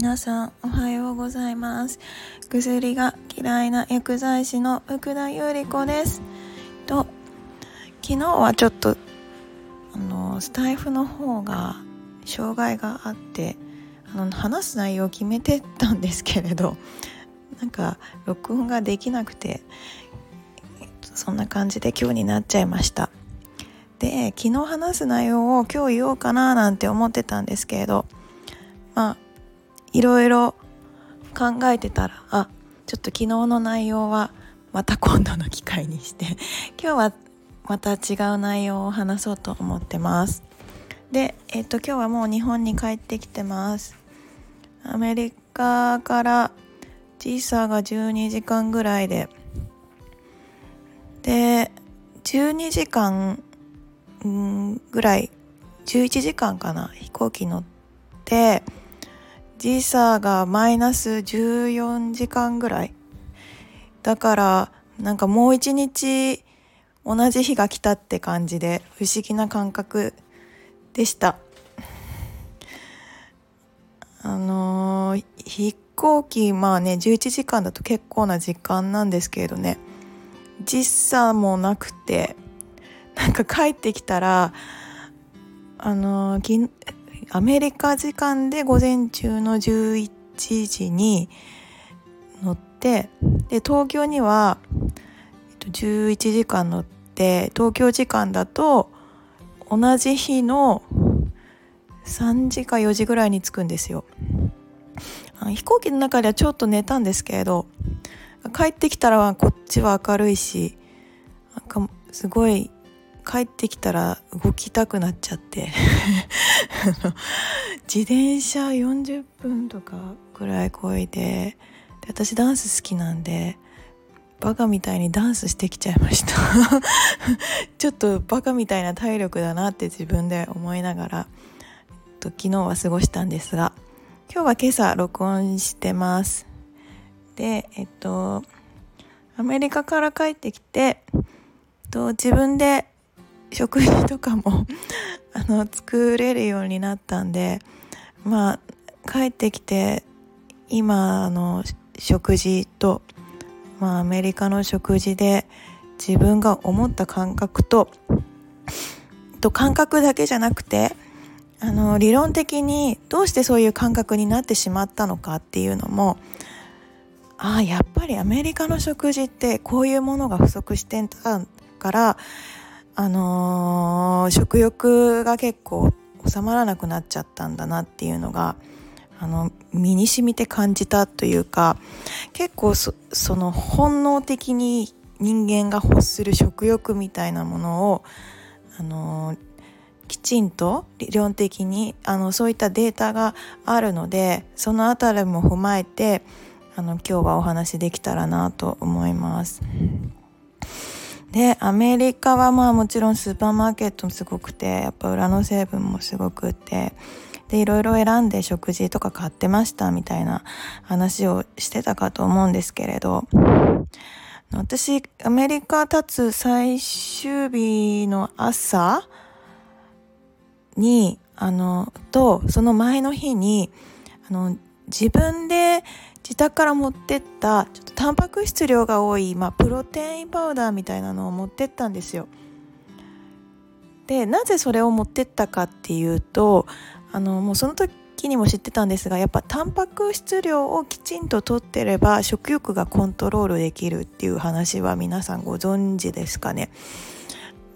皆さんおはようございます。薬が嫌いな薬剤師の福田由里子です。と昨日はちょっとあのスタイフの方が障害があってあの話す内容を決めてたんですけれどなんか録音ができなくてそんな感じで今日になっちゃいました。で昨日話す内容を今日言おうかななんて思ってたんですけれどまあいろいろ考えてたらあちょっと昨日の内容はまた今度の機会にして 今日はまた違う内容を話そうと思ってます。でえっと今日はもう日本に帰ってきてます。アメリカから時差が12時間ぐらいで。で12時間ぐらい11時間かな飛行機乗って時差がマイナス14時間ぐらい。だからなんかもう一日同じ日が来たって感じで不思議な感覚でした。あのー、飛行機まあね11時間だと結構な時間なんですけれどね。時差もなくてなんか帰ってきたらあのアメリカ時間で午前中の11時に乗ってで東京には、えっと、11時間乗って東京時間だと同じ日の3時か4時ぐらいに着くんですよ。飛行機の中ではちょっと寝たんですけれど帰ってきたらこっちは明るいしなんかすごい帰ってきたら動きたくなっちゃって。自転車40分とかぐらいこいでで私ダンス好きなんでバカみたいにダンスしてきちゃいました。ちょっとバカみたいな体力だなって自分で思いながらえっと昨日は過ごしたんですが今日は今朝録音してます。でえっとアメリカから帰ってきてと自分で食事とかも あの作れるようになったんでまあ帰ってきて今の食事と、まあ、アメリカの食事で自分が思った感覚とと感覚だけじゃなくてあの理論的にどうしてそういう感覚になってしまったのかっていうのもああやっぱりアメリカの食事ってこういうものが不足してたからあのー、食欲が結構収まらなくなっちゃったんだなっていうのがあの身に染みて感じたというか結構その本能的に人間が欲する食欲みたいなものをあのー、きちんと理論的にあのそういったデータがあるのでその辺りも踏まえてあの今日はお話できたらなと思います。でアメリカはまあもちろんスーパーマーケットもすごくてやっぱ裏の成分もすごくてでいろいろ選んで食事とか買ってましたみたいな話をしてたかと思うんですけれど。私アメリカ立つ最終日の朝にあのとその前の日にあの自分で自宅から持ってったちょっとタンパク質量が多い、まあ、プロテインパウダーみたいなのを持ってったんですよ。でなぜそれを持ってったかっていうとあのもうその時にも知ってたんですがやっぱタンパク質量をきちんととってれば食欲がコントロールできるっていう話は皆さんご存知ですかね。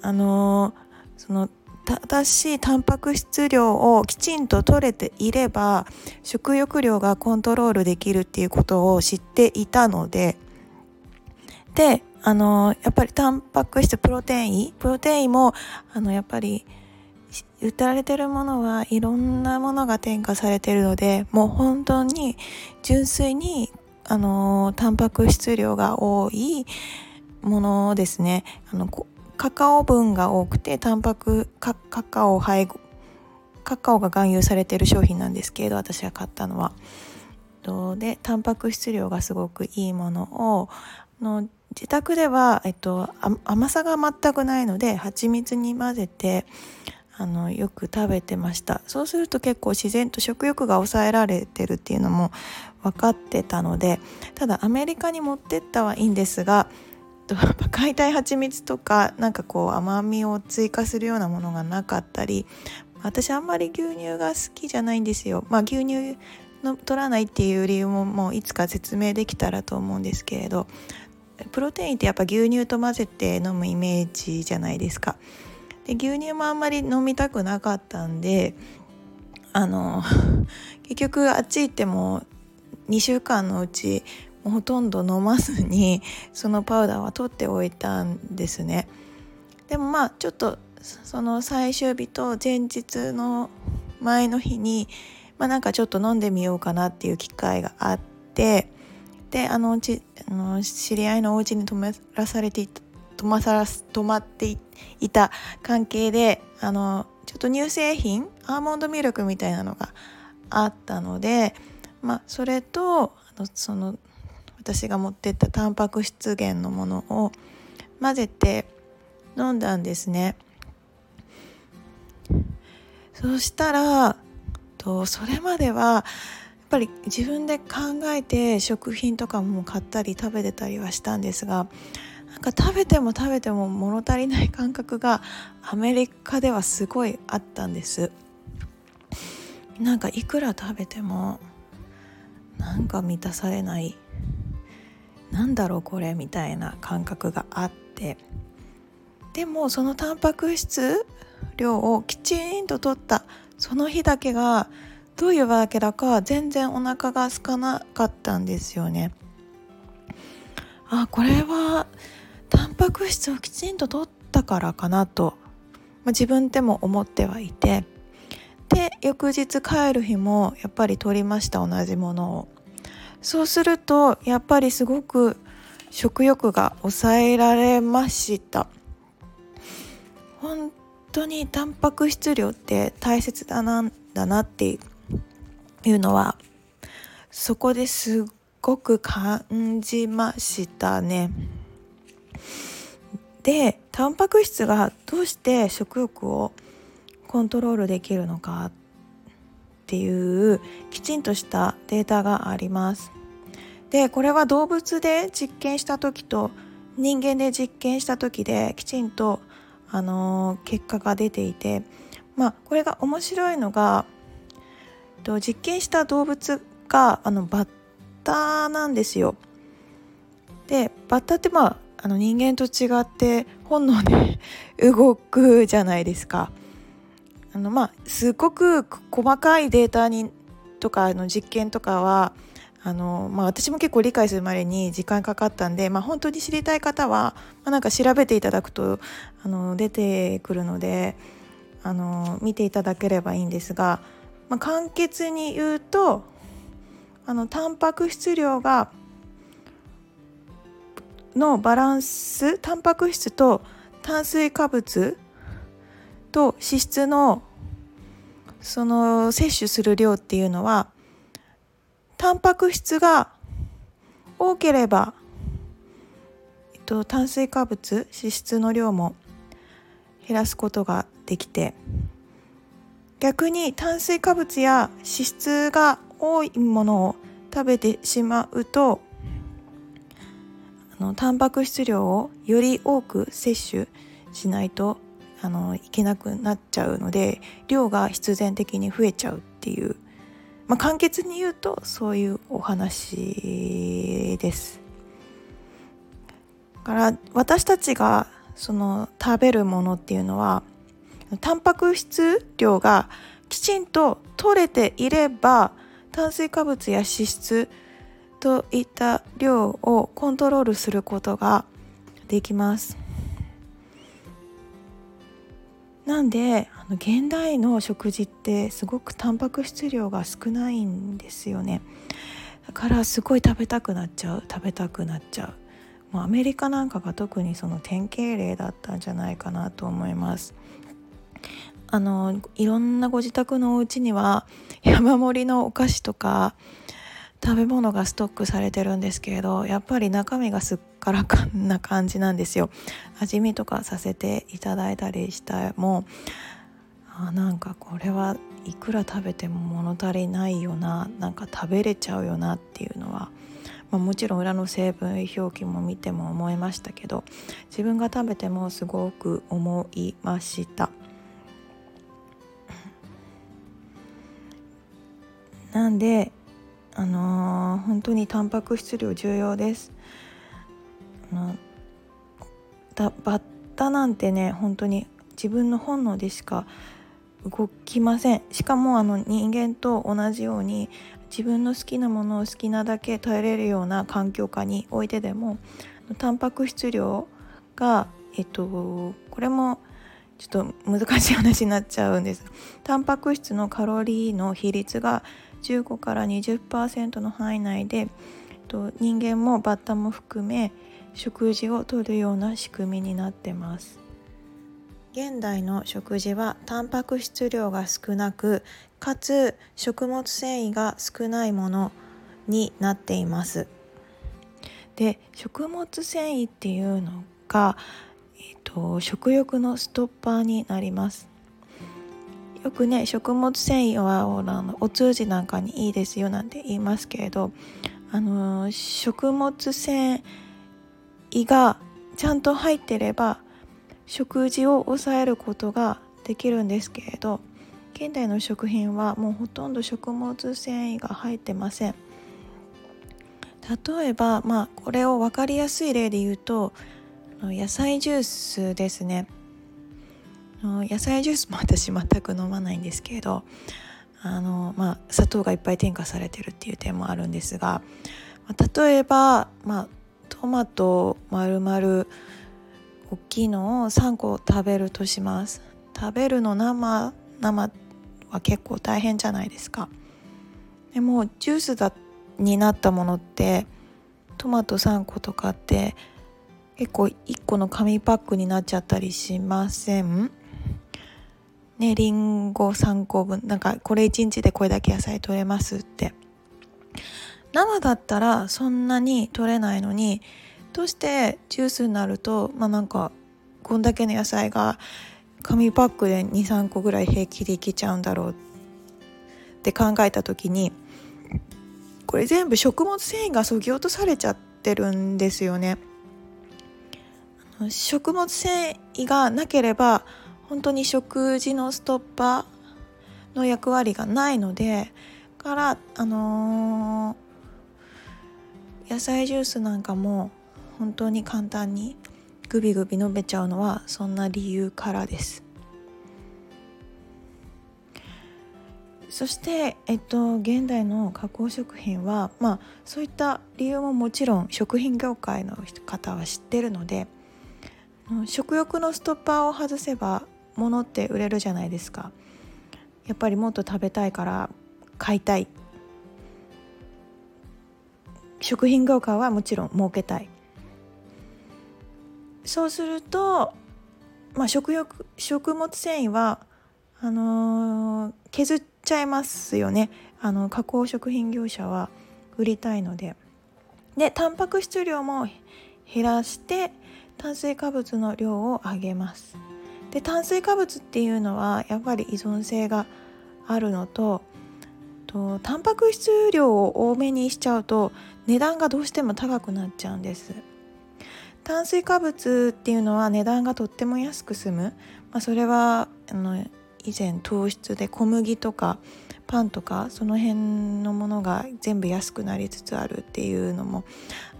あのその正しいタンパク質量をきちんと取れていれば食欲量がコントロールできるっていうことを知っていたので。であのやっぱりタンパク質プロテインプロテインもあのやっぱり売られてるものはいろんなものが添加されてるのでもう本当に純粋にあのタンパク質量が多いものですね。あのカカオ分が多くてタンパクカカオ配合カカオが含有されている商品なんですけれど私が買ったのは。でタンパク質量がすごくいいものをの自宅では、えっと、甘さが全くないので蜂蜜に混ぜてあのよく食べてましたそうすると結構自然と食欲が抑えられてるっていうのも分かってたのでただアメリカに持ってったはいいんですが 解体蜂蜜とかなんかこう甘みを追加するようなものがなかったり私あんまり牛乳が好きじゃないんですよまあ牛乳の取らないっていう理由ももういつか説明できたらと思うんですけれどプロテインってやっぱ牛乳と混ぜて飲むイメージじゃないですか。で牛乳もあんまり飲みたくなかったんであの 結局あっち行っても2週間のうちほとんど飲まずに そのパウダーは取っておいたんですね。でもまあちょっとその最終日と前日の前の日にまあ、なんかちょっと飲んでみようかなっていう機会があってであのちあの知り合いのお家に泊まらされて泊まさら泊まっていた関係であのちょっと乳製品アーモンドミルクみたいなのがあったので、まあ、それとあのその私が持ってったタンパク質源のものを混ぜて飲んだんですね。そしたらとそれまではやっぱり自分で考えて食品とかも買ったり食べてたりはしたんですがなんか食べても食べても物足りない感覚がアメリカではすごいあったんですなんかいくら食べてもなんか満たされないなんだろうこれみたいな感覚があって。でもそのタンパク質量をきちんと取ったその日だけがどういうわけだか全然お腹が空かなかったんですよね。あこれはタンパク質をきちんと取ったからかなと、まあ、自分でも思ってはいて。で翌日帰る日もやっぱり取りました同じものを。そうするとやっぱりすごく食欲が抑えられました本当にタンパク質量って大切だなんだなっていうのはそこですっごく感じましたね。でタンパク質がどうして食欲をコントロールできるのかっっていうきちんとしたデータがあります。でこれは動物で実験した時と人間で実験した時できちんとあの結果が出ていて、まあ、これが面白いのが実験した動物があのバッタなんですよ。でバッタってまああの人間と違って本能で 動くじゃないですか。あのまあすごく細かいデータにとかの実験とかはあの、まあ、私も結構理解するまでに時間かかったんで、まあ、本当に知りたい方は、まあ、なんか調べていただくとあの出てくるのであの見ていただければいいんですが、まあ、簡潔に言うとあのタンパク質量がのバランスタンパク質と炭水化物と脂質のその摂取する量っていうのはタンパク質が多ければ、えっと、炭水化物脂質の量も減らすことができて逆に炭水化物や脂質が多いものを食べてしまうとあのタンパク質量をより多く摂取しないとあのいけなくなっちゃうので量が必然的に増えちゃうっていうまあ、簡潔に言うとそういうお話です。だから私たちがその食べるものっていうのはタンパク質量がきちんと取れていれば炭水化物や脂質といった量をコントロールすることができます。なんであの現代の食事ってすごくタンパク質量が少ないんですよね。だからすごい食べたくなっちゃう食べたくなっちゃう。もうアメリカなんかが特にその典型例だったんじゃないかなと思います。あのいろんなご自宅のお家には山盛りのお菓子とか食べ物がストックされてるんですけれどやっぱり中身がすっからかんな感じなんですよ味見とかさせていただいたりしたもあなんかこれはいくら食べても物足りないよななんか食べれちゃうよなっていうのは、まあ、もちろん裏の成分表記も見ても思いましたけど自分が食べてもすごく思いました。なんであのー、本当にタンパク質量重要です。あのバッタなんてね本当に自分の本能でしか動きませんしかもあの人間と同じように自分の好きなものを好きなだけ耐えれるような環境下においてでもタンパク質量がえっとこれもちょっと難しい話になっちゃうんですタンパク質のカロリーの比率が15から20%の範囲内でと人間もバッタも含め食事をとるような仕組みになってます。現代の食事はタンパク質量が少なくかつ食物繊維が少ないものになっています。で食物繊維っていうのが、えーと、食欲のストッパーになります。よくね食物繊維はお通じなんかにいいですよなんて言いますけれどあの食物繊維がちゃんと入ってれば食事を抑えることができるんですけれど現代の食品はもうほとんど食物繊維が入ってません。例えばまあこれを分かりやすい例で言うと野菜ジュースですね。野菜ジュースも私全く飲まないんですけれどあの、まあ、砂糖がいっぱい添加されてるっていう点もあるんですがま例えば、まあ、トマト丸々大きいのを3個食べるとします。食べるの生生は結構大変じゃないですか。でもジュースだになったものってトマト3個とかって結構1個の紙パックになっちゃったりしません？ねりんご3個分なんかこれ1日でこれだけ野菜取れますって生だったらそんなに取れないのにどうしてジュースになるとまあなんかこんだけの野菜が紙パックで23個ぐらい平気でいけちゃうんだろうって考えた時にこれ全部食物繊維がそぎ落とされちゃってるんですよね。食物繊維がなければ本当に食事のストッパーの役割がないのでからあのー、野菜ジュースなんかも本当に簡単にグビグビ飲めちゃうのはそんな理由からです。そして、えっと、現代の加工食品は、まあ、そういった理由ももちろん食品業界の方は知ってるので食欲のストッパーを外せば物って売れるじゃないですか。やっぱりもっと食べたいから買いたい。食品業界はもちろん儲けたい。そうすると、まあ、食欲食物繊維はあのー、削っちゃいますよね。あの加工食品業者は売りたいので。でタンパク質量も減らして炭水化物の量を上げます。で炭水化物っていうのはやっぱり依存性があるのととタンパク質量を多めにしちゃうと値段がどうしても高くなっちゃうんです。炭水化物っていうのは値段がとっても安く済む、まあ、それはあの以前糖質で小麦とかパンとかその辺のものが全部安くなりつつあるっていうのも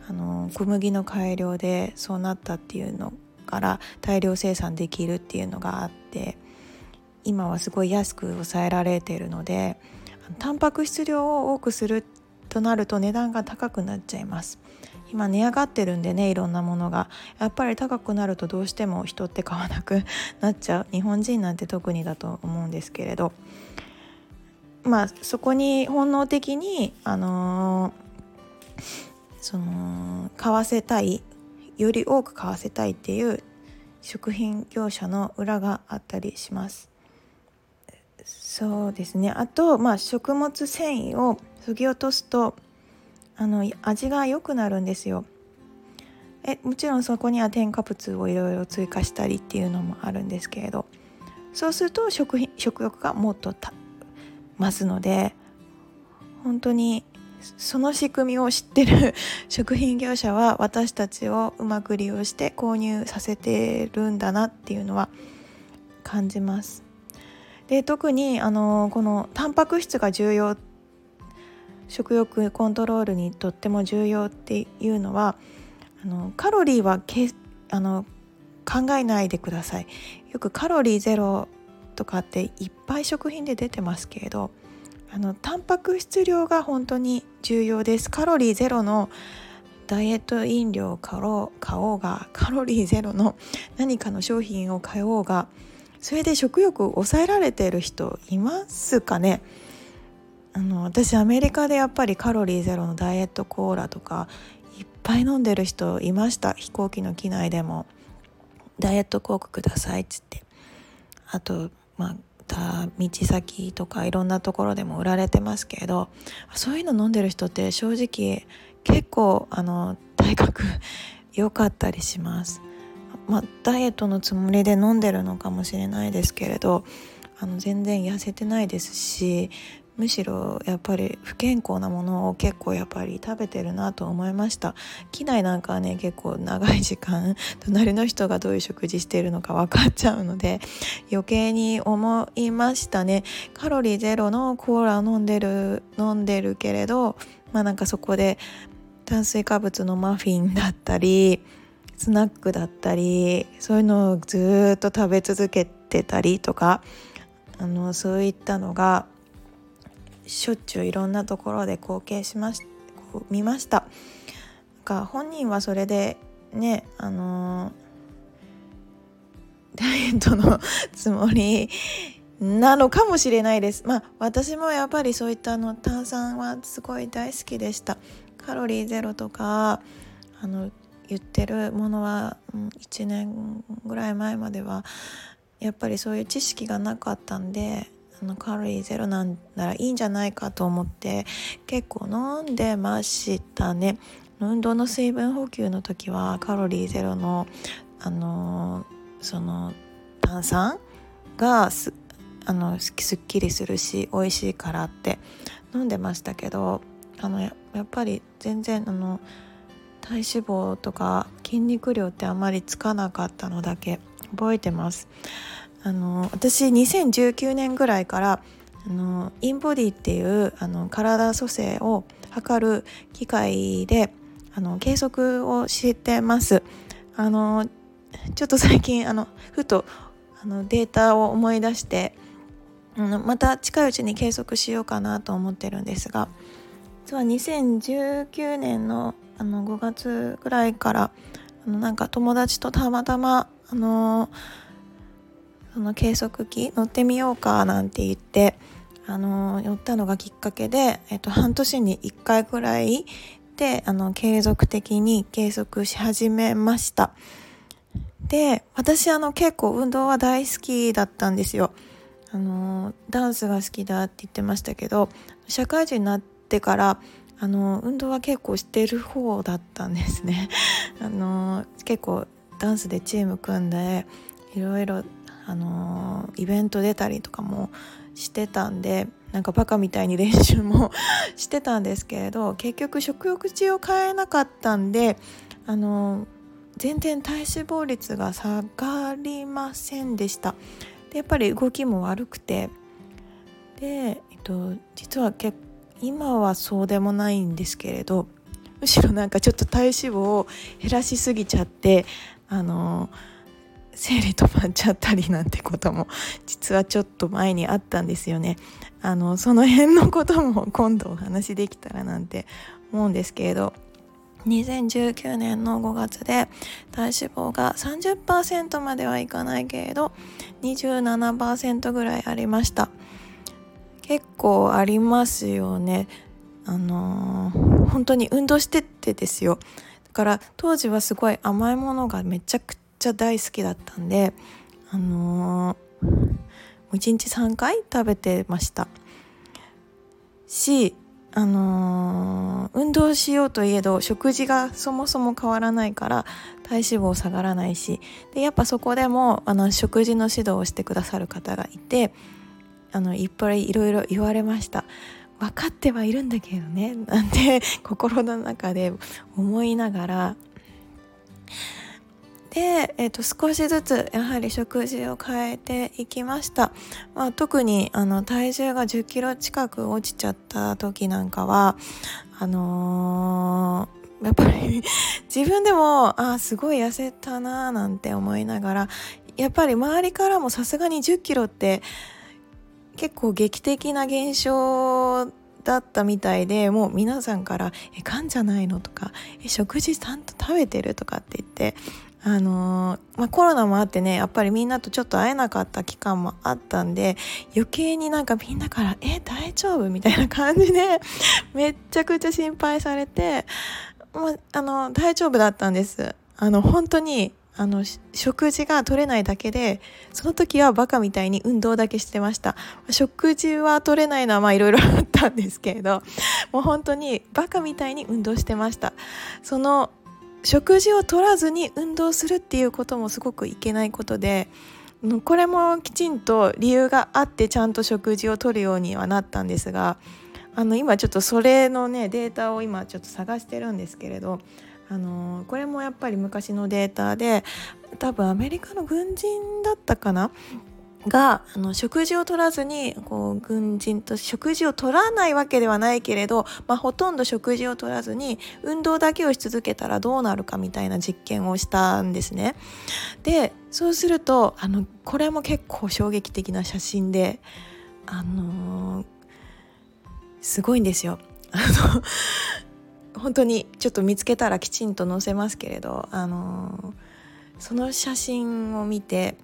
あの小麦の改良でそうなったっていうのから大量生産できるっていうのがあって今はすごい安く抑えられているのでタンパク質量を多くするとなると値段が高くなっちゃいます。今値上がってるんでねいろんなものが。やっぱり高くなるとどうしても人って買わなくなっちゃう。日本人なんて特にだと思うんですけれど。まあそこに本能的にあのー、その買わせたいより多く買わせたいっていう食品業者の裏があったりします。そうですね。あと、まあ、食物繊維をそぎ落とすとあの味が良くなるんですよ。えもちろんそこには添加物をいろいろ追加したりっていうのもあるんですけれど。そうすると食品食欲がもっと増すので本当にその仕組みを知ってる 食品業者は私たちをうまく利用して購入させてるんだなっていうのは感じます。で特にあのこのタンパク質が重要食欲コントロールにとっても重要っていうのはあのカロリーはけあの考えないでくださいよくカロリーゼロとかっていっぱい食品で出てますけれどあのタンパク質量が本当に重要です。カロリーゼロのダイエット飲料を買おう買おうがカロリーゼロの何かの商品を買おうがそれで食欲を抑えられている人いますかね？あの私アメリカでやっぱりカロリーゼロのダイエットコーラとかいっぱい飲んでる人いました。飛行機の機内でも。ダイエットコークくださいっつって。あとまあ道先とかいろんなところでも売られてますけれどそういうの飲んでる人って正直結構あの体格良かったりします。まあ、ダイエットのつもりで飲んでるのかもしれないですけれどあの全然痩せてないですしむしろやっぱり不健康なものを結構やっぱり食べてるなと思いました。機内なんかはね結構長い時間 隣の人がどういう食事してるのか分かっちゃうので余計に思いましたね。カロリーゼロのコーラ飲んでる飲んでるけれどまあなんかそこで炭水化物のマフィンだったりスナックだったりそういうのをずっと食べ続けてたりとかあのそういったのがしょっちゅういろんなところで貢献しまし見ました。が本人はそれでねあのー、ダイエットのつもりなのかもしれないです。まあ私もやっぱりそういったあの炭酸はすごい大好きでした。カロリーゼロとかあの言ってるものは、1年ぐらい前まではやっぱりそういう知識がなかったんでそのカロリーゼロなんならいいんじゃないかと思って結構飲んでましたね。運動の水分補給の時はカロリーゼロのあのその炭酸がすあのすっきりするし美味しいからって飲んでましたけどあのやっぱり全然あの体脂肪とか筋肉量ってあまりつかなかったのだけ覚えてます。あの私2019年ぐらいからあのインボディっていうあの体組成を測る機械であの計測をしてます。あのちょっと最近あのふとあのデータを思い出してあのまた近いうちに計測しようかなと思ってるんですが実は2019年のあの5月ぐらいからあのなんか友達とたまたまあのその計測器乗ってみようかなんて言ってあの乗ったのがきっかけで、えっと、半年に1回ぐらいであの継続的に計測し始めました。で私あの結構運動は大好きだったんですよ。あのダンスが好きだって言ってましたけど社会人になってからあの運動は結構してる方だったんですね。あの結構ダンスでチーム組んでいろいろあのイベント出たりとかもしてたんでなんかバカみたいに練習も してたんですけれど結局食欲値を変えなかったんであの全然体脂肪率が下がりませんでした。でやっぱり動きも悪くて。で、えっと、実は結今はそうでもないんですけれどむしろなんかちょっと体脂肪を減らしすぎちゃってあの生理止まっちゃったりなんてことも実はちょっと前にあったんですよね。あのその辺のことも今度お話できたらなんて思うんですけれど。2019年の5月で体脂肪が30%まではいかないけれど27%ぐらいありました。結構ありますよね。あのー、本当に運動してってですよ。だから当時はすごい甘いものがめちゃくちゃ大好きだったんであのー、もう1日3回食べてました。しあのー、運動しようといえど食事がそもそも変わらないから体脂肪下がらないし。でやっぱそこでもあの食事の指導をしてくださる方がいてあのいっぱいいろいろ言われました。分かってはいるんだけどねなんて心の中で思いながら。で、えー、と少しずつやはり食事を変えていきました、まあ、特にあの体重が1 0キロ近く落ちちゃった時なんかはあのー、やっぱり 自分でもあすごい痩せたなーなんて思いながらやっぱり周りからもさすがに1 0キロって結構劇的な現象だったみたいでもう皆さんから「えがんじゃないの?」とか「え食事ちゃんと食べてる?」とかって言ってあのー、まあ、コロナもあってねやっぱりみんなとちょっと会えなかった期間もあったんで余計になんかみんなから「え大丈夫?」みたいな感じで めっちゃくちゃ心配されて、まあ、あの大丈夫だったんですあの本当にあの食事が取れないだけでその時はバカみたいに運動だけしてました食事は取れないのはまあいろいろあったんですけれどもう本当にバカみたいに運動してましたその食事を取らずに運動するっていうこともすごくいけないことでこれもきちんと理由があってちゃんと食事をとるようにはなったんですがあの今ちょっとそれのねデータを今ちょっと探してるんですけれどあのこれもやっぱり昔のデータで多分アメリカの軍人だったかながあの食事を取らずにこう軍人と食事を取らないわけではないけれど、まあ、ほとんど食事を取らずに運動だけをし続けたらどうなるかみたいな実験をしたんですね。でそうするとあのこれも結構衝撃的な写真であのー、すごいんですよ。あの本当にちょっと見つけたらきちんと載せますけれど、あのー、その写真を見て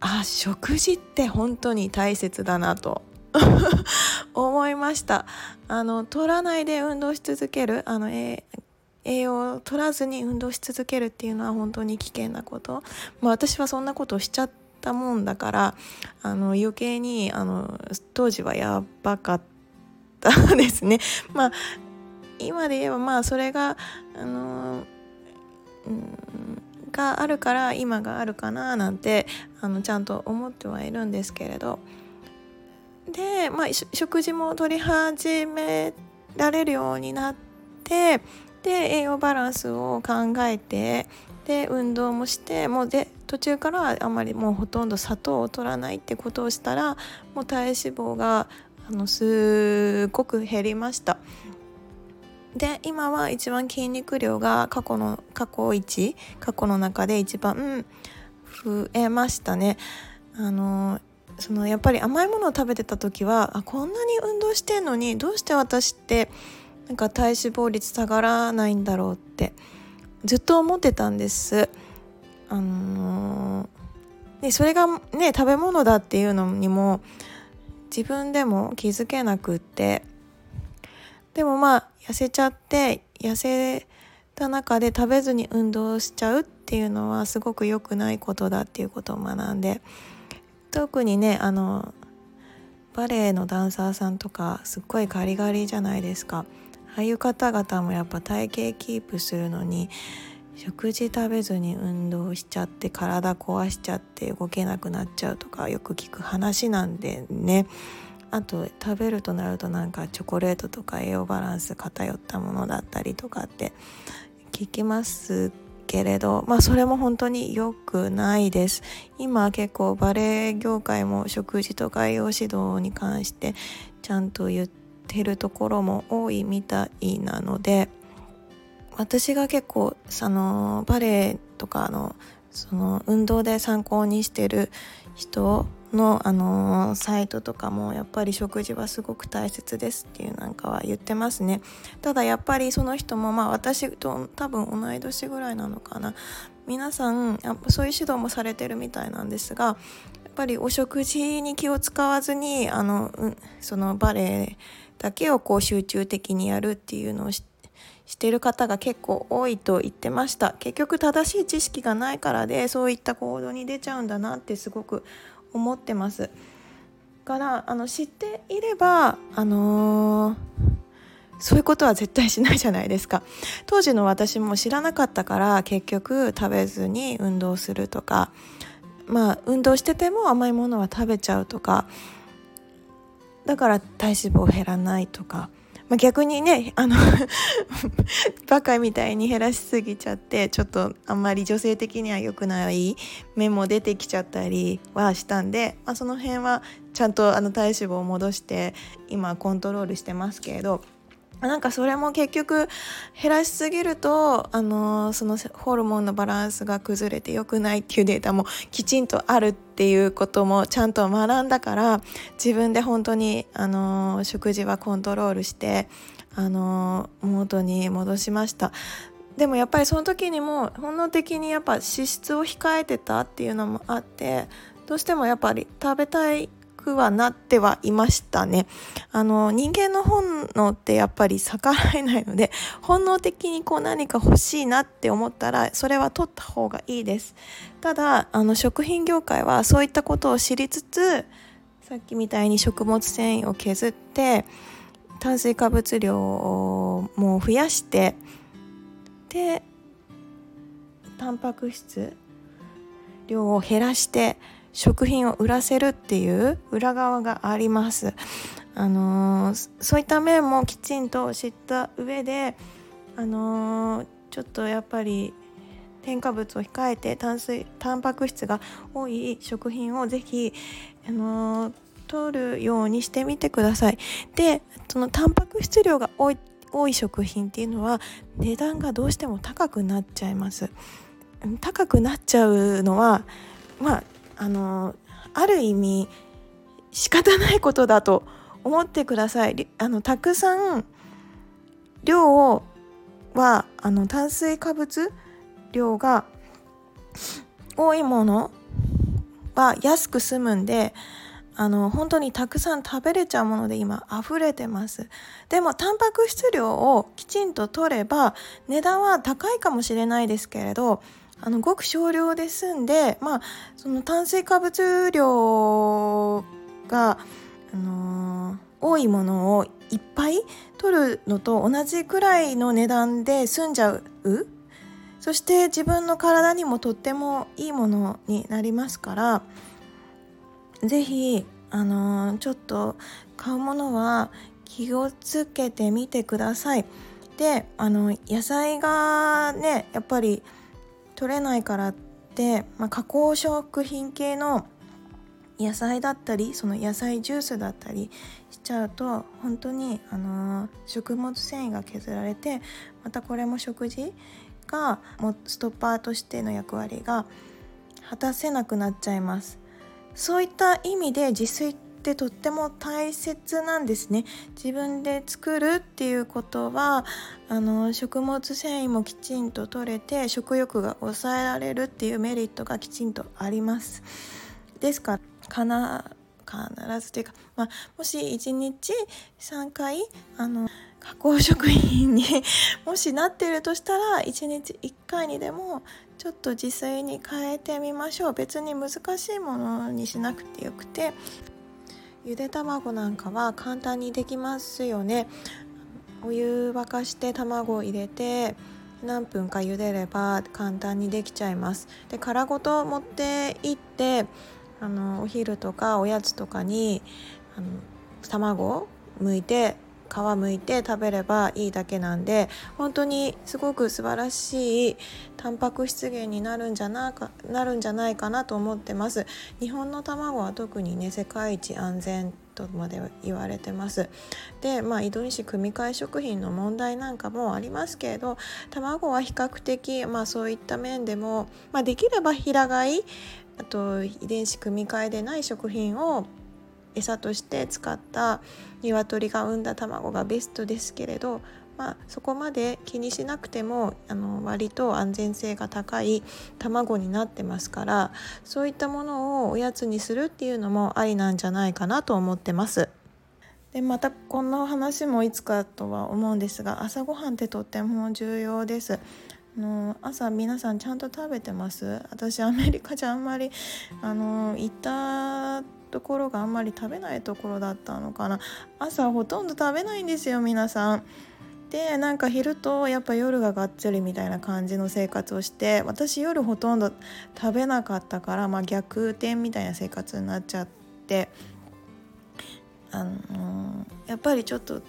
あ食事って本当に大切だなと 思いました。あの取らないで運動し続けるあの、え栄養を取らずに運動し続けるっていうのは本当に危険なこと、まあ、私はそんなことをしちゃったもんだからあの余計にあの当時はやばかったですね。まあ今で言えばまあそれがあのうんがあるから今があるかななんてあのちゃんと思ってはいるんですけれどで、まあ、食事も取り始められるようになってで栄養バランスを考えてで運動もしてもうで途中からあまりもうほとんど砂糖を取らないってことをしたらもう体脂肪があのすごく減りました。で今は一番筋肉量が過去の過去一過去の中で一番増えましたね。あのそのやっぱり甘いものを食べてた時はあこんなに運動してんのにどうして私ってなんか体脂肪率下がらないんだろうってずっと思ってたんです。あのでそれがね食べ物だっていうのにも自分でも気づけなくってでもまあ痩せちゃって痩せた中で食べずに運動しちゃうっていうのはすごく良くないことだっていうことを学んで特にねあのバレエのダンサーさんとかすっごいガリガリじゃないですか。ああいう方々もやっぱ体型キープするのに食事食べずに運動しちゃって体壊しちゃって動けなくなっちゃうとかよく聞く話なんでね。あと食べるとなるとなんかチョコレートとか栄養バランス偏ったものだったりとかって聞きますけれどまあそれも本当に良くないです。今結構バレエ業界も食事とか栄養指導に関してちゃんと言ってるところも多いみたいなので私が結構そのバレエとかのその運動で参考にしてる人の、あのー、サイトとかもやっぱり食事はすごく大切ですっていうなんかは言ってますね。ただやっぱりその人もまあ私と多分同い年ぐらいなのかな。皆さんやっぱそういう指導もされてるみたいなんですがやっぱりお食事に気を使わずにあの、うん、そのバレエだけをこう集中的にやるっていうのをしてしてる方が結構多いと言ってました。結局正しい知識がないからでそういった行動に出ちゃうんだなってすごく思ってます。からあの知っていればあのー、そういうことは絶対しないじゃないですか。当時の私も知らなかったから結局食べずに運動するとかまあ運動してても甘いものは食べちゃうとかだから体脂肪減らないとか、まあ、逆にねあの バカみたいに減らしすぎちゃってちょっとあんまり女性的には良くない目も出てきちゃったりはしたんで、まあ、その辺はちゃんとあの体脂肪を戻して今コントロールしてますけれど。なんかそれも結局減らしすぎると、あのー、そのホルモンのバランスが崩れて良くないっていうデータもきちんとあるっていうこともちゃんと学んだから自分で本当に、あのー、食事はコントロールして、あのー、元に戻しました。でもやっぱりその時にも本能的にやっぱ脂質を控えてたっていうのもあってどうしてもやっぱり食べたいくはなってはいましたね。あの人間の本能ってやっぱり逆らえないので 本能的にこう何か欲しいなって思ったらそれは取った方がいいです。ただあの食品業界はそういったことを知りつつさっきみたいに食物繊維を削って炭水化物量をもう増やしてでタンパク質量を減らして食品を売らせるっていう裏側があります。あのー、そういった面もきちんと知った上で、あのー、ちょっとやっぱり添加物を控えて炭水タンパク質が多い食品をぜひ、あのー、取るようにしてみてください。でそのタンパク質量が多い多い食品っていうのは値段がどうしても高くなっちゃいます。高くなっちゃうのはまああのある意味仕方ないことだと思ってください。あのたくさん量はあの炭水化物量が多いものは安く済むんであの本当にたくさん食べれちゃうもので今溢れてます。でもタンパク質量をきちんと取れば値段は高いかもしれないですけれどあのごく少量で済んで、まあ、その炭水化物量が、あのー、多いものをいっぱい取るのと同じくらいの値段で済んじゃうそして自分の体にもとってもいいものになりますから是非あのー、ちょっと買うものは気をつけてみてください。であの野菜がねやっぱり取れないからって、まあ、加工食品系の野菜だったりその野菜ジュースだったりしちゃうと本当に、あのー、食物繊維が削られてまたこれも食事がもストッパーとしての役割が果たせなくなっちゃいます。そういった意味で自炊ってとっても大切なんですね。自分で作るっていうことはあの食物繊維もきちんと取れて食欲が抑えられるっていうメリットがきちんとあります。ですから必ずというか、まあ、もし1日3回あの加工食品に もしなってるとしたら1日1回にでもちょっと自炊に変えてみましょう。別に難しいものにしなくてよくてゆで卵なんかは簡単にできますよね。お湯沸かして卵を入れて何分か茹でれば簡単にできちゃいます。で殻ごと持って行ってあのお昼とかおやつとかにあの卵を剥いて皮むいて食べればいいだけなんで本当にすごく素晴らしいタンパク質源になるんじゃなかなるんじゃないかなと思ってます。日本の卵は特にね世界一安全とまで言われてます。でまあ井戸西組み換え食品の問題なんかもありますけれど卵は比較的まあそういった面でも、まあ、できれば平飼いあと遺伝子組み換えでない食品を餌として使った鶏が産んだ卵がベストですけれど、まあ、そこまで気にしなくてもあの割と安全性が高い卵になってますからそういったものをおやつにするっていうのもありなんじゃないかなと思ってます。でまたこんな話もいつかとは思うんですが朝ごはんってとっても重要です。の朝皆さんちゃんと食べてます？私アメリカじゃあんまりあの行ったところがあんまり食べないところだったのかな。朝ほとんど食べないんですよ皆さん。でなんか昼とやっぱ夜ががっつりみたいな感じの生活をして私夜ほとんど食べなかったから、まあ、逆転みたいな生活になっちゃって。あのやっぱりちょっと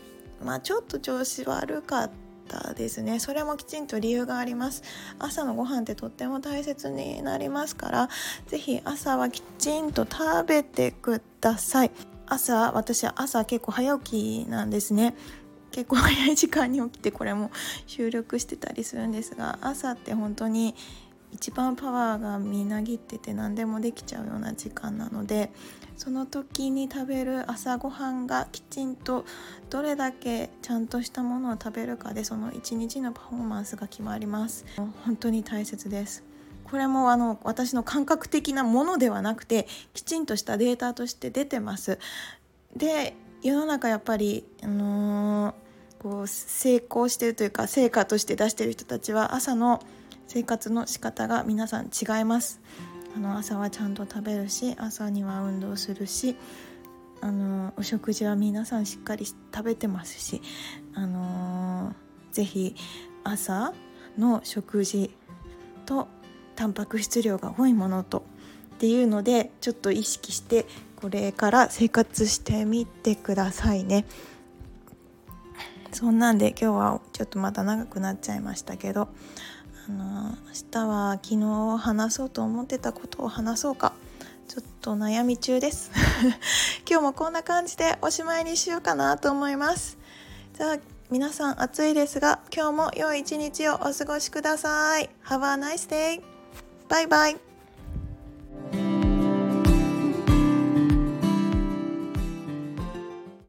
まあちょっと調子悪かった。ですね。それもきちんと理由があります。朝のご飯ってとっても大切になりますから是非朝はきちんと食べてください。朝私は朝結構早起きなんですね。結構早い時間に起きてこれも収録してたりするんですが朝って本当に一番パワーがみなぎってて何でもできちゃうような時間なのでその時に食べる朝ごはんがきちんとどれだけちゃんとしたものを食べるかでその一日のパフォーマンスが決まります。本当に大切です。これもあの私の感覚的なものではなくてきちんとしたデータとして出てます。で世の中やっぱりあのー、こう成功してるというか成果として出してる人たちは朝の生活の仕方が皆さん違います。あの朝はちゃんと食べるし朝には運動するしあのお食事は皆さんしっかり食べてますしあのー、ぜひ朝の食事とタンパク質量が多いものとっていうのでちょっと意識してこれから生活してみてくださいね。そんなんで今日はちょっとまた長くなっちゃいましたけどあの明日は昨日話そうと思ってたことを話そうか。ちょっと悩み中です。今日もこんな感じでおしまいにしようかなと思います。じゃあ皆さん暑いですが今日も良い一日をお過ごしください。Have a nice day! バイバイ。